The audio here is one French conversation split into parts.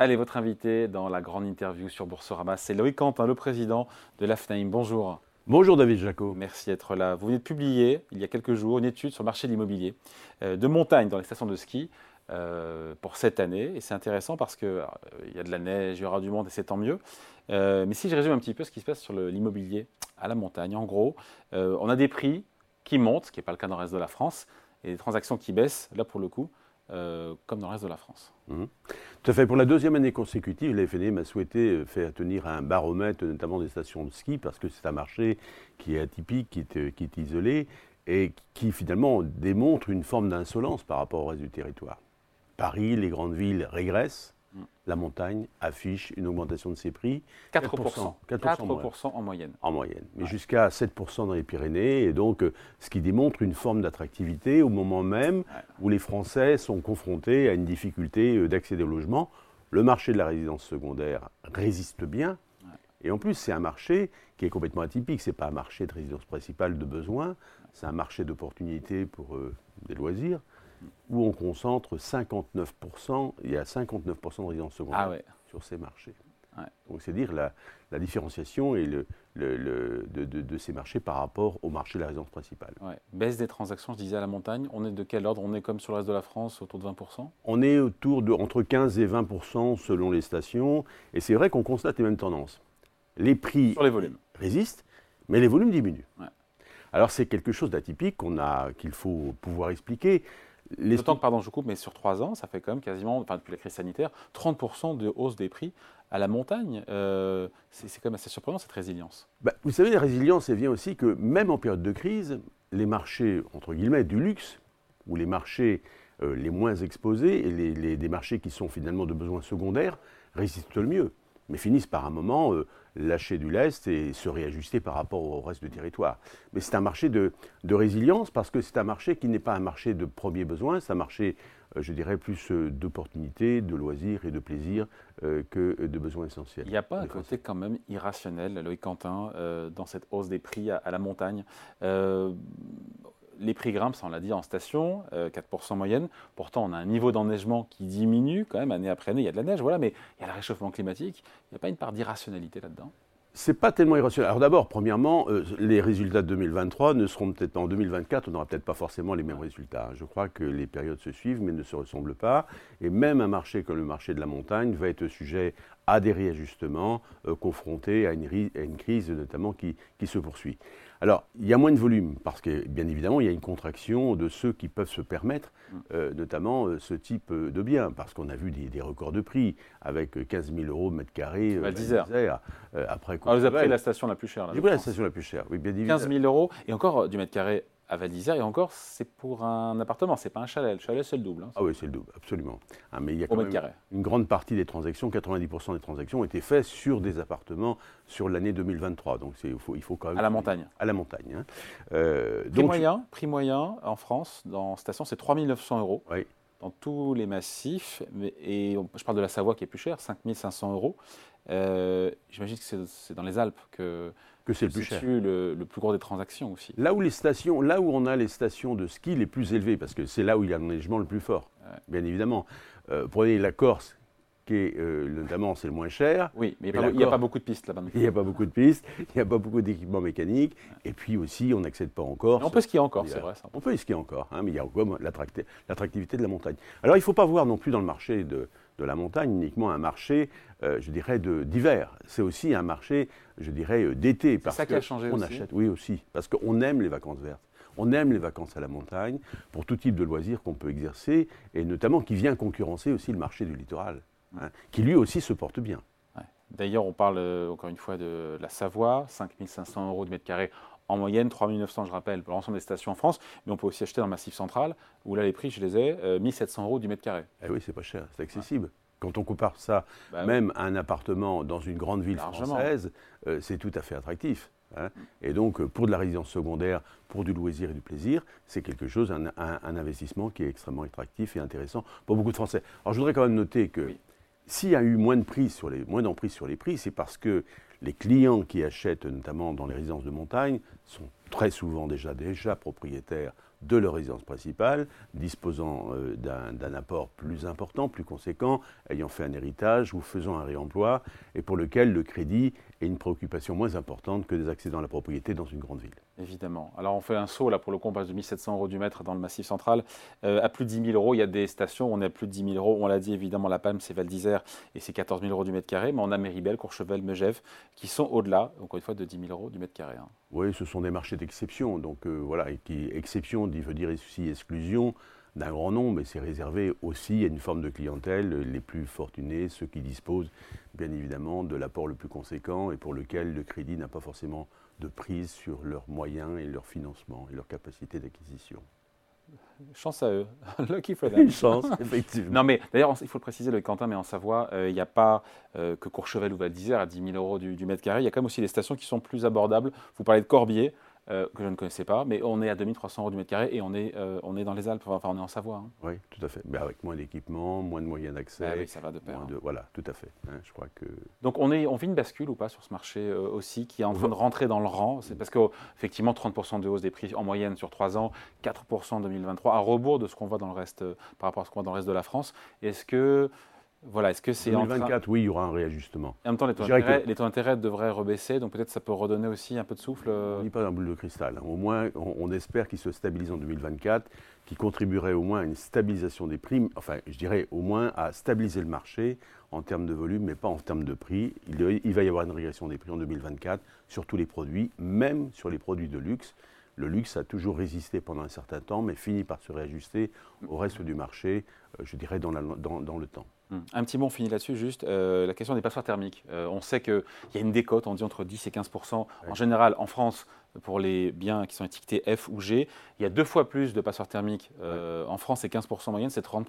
Allez, votre invité dans la grande interview sur Boursorama, c'est Loïc Quentin, le président de l'AFNAIM. Bonjour. Bonjour David Jaco. Merci d'être là. Vous venez de publier, il y a quelques jours, une étude sur le marché de l'immobilier euh, de montagne dans les stations de ski euh, pour cette année. Et c'est intéressant parce qu'il euh, y a de la neige, il y aura du monde et c'est tant mieux. mais si je résume un petit peu ce qui se passe sur l'immobilier à la montagne, en gros, on a des prix qui montent, ce qui n'est pas le cas dans le reste de la France, et des transactions qui baissent, là pour le coup. Euh, comme dans le reste de la France. Mhm. Tout à fait. Pour la deuxième année consécutive, la FNM a souhaité euh, faire tenir un baromètre, notamment des stations de ski, parce que c'est un marché qui est atypique, euh, qui est isolé, et qui finalement démontre une forme d'insolence par rapport au reste du territoire. Paris, les grandes villes régressent, la montagne affiche une augmentation de ses prix. 4%. 4%, en moyenne. En moyenne. Mais jusqu'à 7% dans les Pyrénées. Et donc, euh, ce qui démontre une forme d'attractivité au moment même où les Français sont confrontés à une difficulté euh, d'accéder au logement. Le marché de la résidence secondaire résiste bien. Et en plus, c'est un marché qui est complètement atypique. Ce n'est pas un marché de résidence principale de besoin. C'est un marché d'opportunités pour euh, des loisirs où on concentre 59%, il y a 59% de résidences secondaires ah sur ces marchés. Donc c'est dire la, différenciation et le, de, ces marchés par rapport au marché de la résidence principale. Baisse des transactions, je disais, à la montagne. On est de quel ordre? On est comme sur le reste de la France, autour de 20% On est autour de entre 15 et 20% selon les stations. Et c'est vrai qu'on constate les mêmes tendances. Les prix sur les volumes. résistent, mais les volumes diminuent. Alors c'est quelque chose d'atypique qu'il faut pouvoir expliquer. D'autant que, pardon, je coupe, mais sur trois ans, ça fait quand même quasiment, enfin depuis la crise sanitaire, 30% de hausse des prix à la montagne. Euh, c'est quand même assez surprenant cette résilience. Bah, vous savez, la résilience, elle vient aussi que même en période de crise, les marchés, entre guillemets, du luxe, ou les marchés euh, les moins exposés, et les, des marchés qui sont finalement de besoins secondaires, résistent le mieux mais finissent par un moment euh, lâcher du lest et se réajuster par rapport au reste du territoire. Mais c'est un marché de, résilience parce que c'est un marché qui n'est pas un marché de premier besoin, c'est un marché, euh, je dirais, plus euh, d'opportunités, de loisirs et de plaisirs que de besoins essentiels. Il n'y a pas un côté quand même irrationnel, Loïc Quentin, dans cette hausse des prix à, la montagne les prix grimpent, ça on l'a dit, en station, 4% moyenne. Pourtant, on a un niveau d'enneigement qui diminue quand même année après année. Il y a de la neige, voilà, mais il y a le réchauffement climatique. Il n'y a pas une part d'irrationalité là-dedans? C'est pas tellement irrationnel. Alors d'abord, premièrement, euh, les résultats de 2023 ne seront peut-être pas en 2024, on n'aura peut-être pas forcément les mêmes résultats. Je crois que les périodes se suivent mais ne se ressemblent pas. Et même un marché comme le marché de la montagne va être sujet à des réajustements, euh, confronté à une, crise notamment qui se poursuit. Alors, il y a moins de volume, parce que, bien évidemment, il y a une contraction de ceux qui peuvent se permettre, mm. euh, notamment euh, ce type euh, de biens, parce qu'on a vu des, records de prix, avec 15 000 euros mètre carré. Val d'Isère. après, Alors, vous avez pris la station la plus chère. J'ai pris la station la plus chère, oui, bien évidemment. 15 000 euros, et encore du mètre carré à Val d'Isère, et encore, c'est pour un appartement, c'est pas un chalet. Le chalet, c'est le double. Hein. ah oui, c'est le double, absolument. Ah, mais il y a quand même une grande partie des transactions, 90% des transactions, ont été faites sur des appartements sur l'année 2023. Donc il faut, il faut quand même. À la montagne. À la montagne. Hein. Euh, prix, moyen, prix moyen en France, dans station, c'est 3 900 euros. Oui. Dans tous les massifs, et je parle de la Savoie qui est plus chère, 5 500 euros. Euh, j'imagine que c'est dans les Alpes que que c'est le plus cher. Le, le, plus gros des transactions aussi. Là où les stations, là où on a les stations de ski les plus élevées, parce que c'est là où il y a l'enneigement le plus fort, bien évidemment. Euh, prenez la Corse, qui est euh, notamment c'est le moins cher. Oui, mais il n'y a, pas beaucoup de pistes là-bas. Il n'y a pas beaucoup de pistes, il n'y a pas beaucoup d'équipements mécaniques, et puis aussi on n'accède pas encore. On peut skier encore, c'est vrai. Ça. On peut skier encore, hein, mais il y a encore l'attractivité de la montagne. Alors il ne faut pas voir non plus dans le marché de, de la montagne uniquement un marché, euh, je dirais, d'hiver. C'est aussi un marché, je dirais, euh, d'été. C'est ça qui a changé on achète, oui aussi, parce qu'on aime les vacances vertes. On aime les vacances à la montagne pour tout type de loisirs qu'on peut exercer et notamment qui vient concurrencer aussi le marché du littoral, hein, qui lui aussi se porte bien. D'ailleurs, on parle euh, encore une fois de la Savoie, 5500 euros de mètre carré en moyenne, 3900 je rappelle, pour l'ensemble des stations en France, mais on peut aussi acheter dans le Massif Central, où là les prix, je les ai, 1700 euh, euros du mètre carré. Eh oui, c'est pas cher, c'est accessible. Quand on compare ça bah même à un appartement dans une grande ville française, euh, c'est tout à fait attractif. Hein. Et donc, pour de la résidence secondaire, pour du loisir et du plaisir, c'est quelque chose, un, investissement qui est extrêmement attractif et intéressant pour beaucoup de Français. Alors, je voudrais quand même noter que s'il y a eu moins d'emprise sur les prix, c'est parce que les clients qui achètent, notamment dans les résidences de montagne, sont très souvent déjà, déjà propriétaires de leur résidence principale, disposant euh, d'un apport plus important, plus conséquent, ayant fait un héritage ou faisant un réemploi, et pour lequel le crédit est une préoccupation moins importante que des accédants à la propriété dans une grande ville. Évidemment. Alors on fait un saut, là pour le coup on passe de 1700 euros du mètre dans le massif central euh, à plus de 10 000 euros. Il y a des stations on est à plus de 10 000 euros. On l'a dit évidemment, La Palme c'est Val d'Isère et c'est 14 000 euros du mètre carré, mais on a Méribel, Courchevel, Megève qui sont au-delà, encore une fois, de 10 000 euros du mètre carré. Hein. Oui, ce sont des marchés d'exception. Donc euh, voilà, et qui, exception veut dire aussi exclusion d'un grand nombre, mais c'est réservé aussi à une forme de clientèle, les plus fortunés, ceux qui disposent bien évidemment de l'apport le plus conséquent et pour lequel le crédit n'a pas forcément de prise sur leurs moyens et leur financement et leur capacité d'acquisition. Chance à eux. Lucky for them. Une chance, effectivement. Non, mais d'ailleurs, il faut le préciser, le Quentin, mais en Savoie, euh, il n'y a pas euh, que Courchevel ou Val d'Isère à 10 000 euros du, du, mètre carré. Il y a quand même aussi des stations qui sont plus abordables. Vous parlez de Corbier. Euh, que je ne connaissais pas, mais on est à 2300 euros du mètre carré et on est, euh, on est dans les Alpes, enfin on est en Savoie. Hein. Oui, tout à fait, mais avec moins d'équipement, moins de moyens d'accès. Ah oui, ça va de pair. Hein. voilà, tout à fait. Hein, je crois que... Donc on, est, on vit une bascule ou pas sur ce marché euh, aussi qui est en train de rentrer dans le rang? C'est parce qu'effectivement 30% de hausse des prix en moyenne sur 3 ans, 4% en 2023, à rebours de ce qu'on voit dans le reste, par rapport à ce qu'on voit dans le reste de la France. Est-ce que voilà, est-ce que c'est 2024, oui, il y aura un réajustement. en même temps, les taux d'intérêt devraient rebaisser, donc peut-être ça peut redonner aussi un peu de souffle. On n'est pas dans boule de cristal. Hein. Au moins, on, espère qu'il se stabilise en 2024, qu'il contribuerait au moins à une stabilisation des prix, enfin, je dirais au moins à stabiliser le marché en termes de volume, mais pas en termes de prix. Il, il va y avoir une régression des prix en 2024 sur tous les produits, même sur les produits de luxe. Le luxe a toujours résisté pendant un certain temps, mais finit par se réajuster au reste du marché, euh, je dirais, dans, dans le temps. Un petit mot, on finit là-dessus, juste euh, la question des passoires thermiques. Euh, on sait qu'il y a une décote, on dit entre 10 et 15% En général, en France, pour les biens qui sont étiquetés F ou G, il y a deux fois plus de passoires thermiques. Euh, en France, c'est 15 en moyenne, c'est 30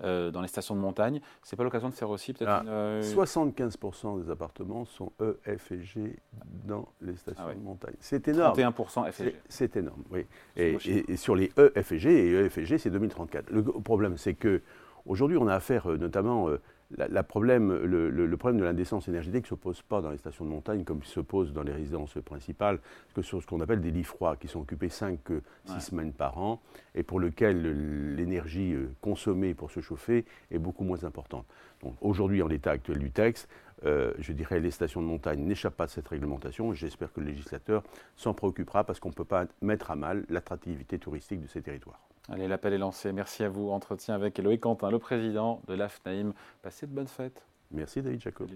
dans les stations de montagne. C'est pas l'occasion de faire aussi peut-être 75 ah, des appartements sont E, F et G dans les stations ah de montagne. C'est énorme. 31 F et G. C'est énorme, oui. Et, et, sur les E, F et G, et E, F et G, c'est 2034. Le problème, c'est que Aujourd'hui, on a affaire euh, notamment euh, la, problème, le, problème de l'indécence énergétique ne se pose pas dans les stations de montagne comme il se pose dans les résidences principales, que sur ce qu'on appelle des lits froids, qui sont occupés 5-6 euh, semaines par an, et pour lequel l'énergie consommée pour se chauffer est beaucoup moins importante. Donc aujourd'hui, en l'état actuel du texte, je dirais les stations de montagne n'échappent pas à cette réglementation, j'espère que le législateur s'en préoccupera parce qu'on ne peut pas mettre à mal l'attractivité touristique de ces territoires. Allez, l'appel est lancé. Merci à vous. Entretien avec Loïc Quentin, le président de l'AFNAIM. Passez de bonnes fêtes. Merci David Jacob.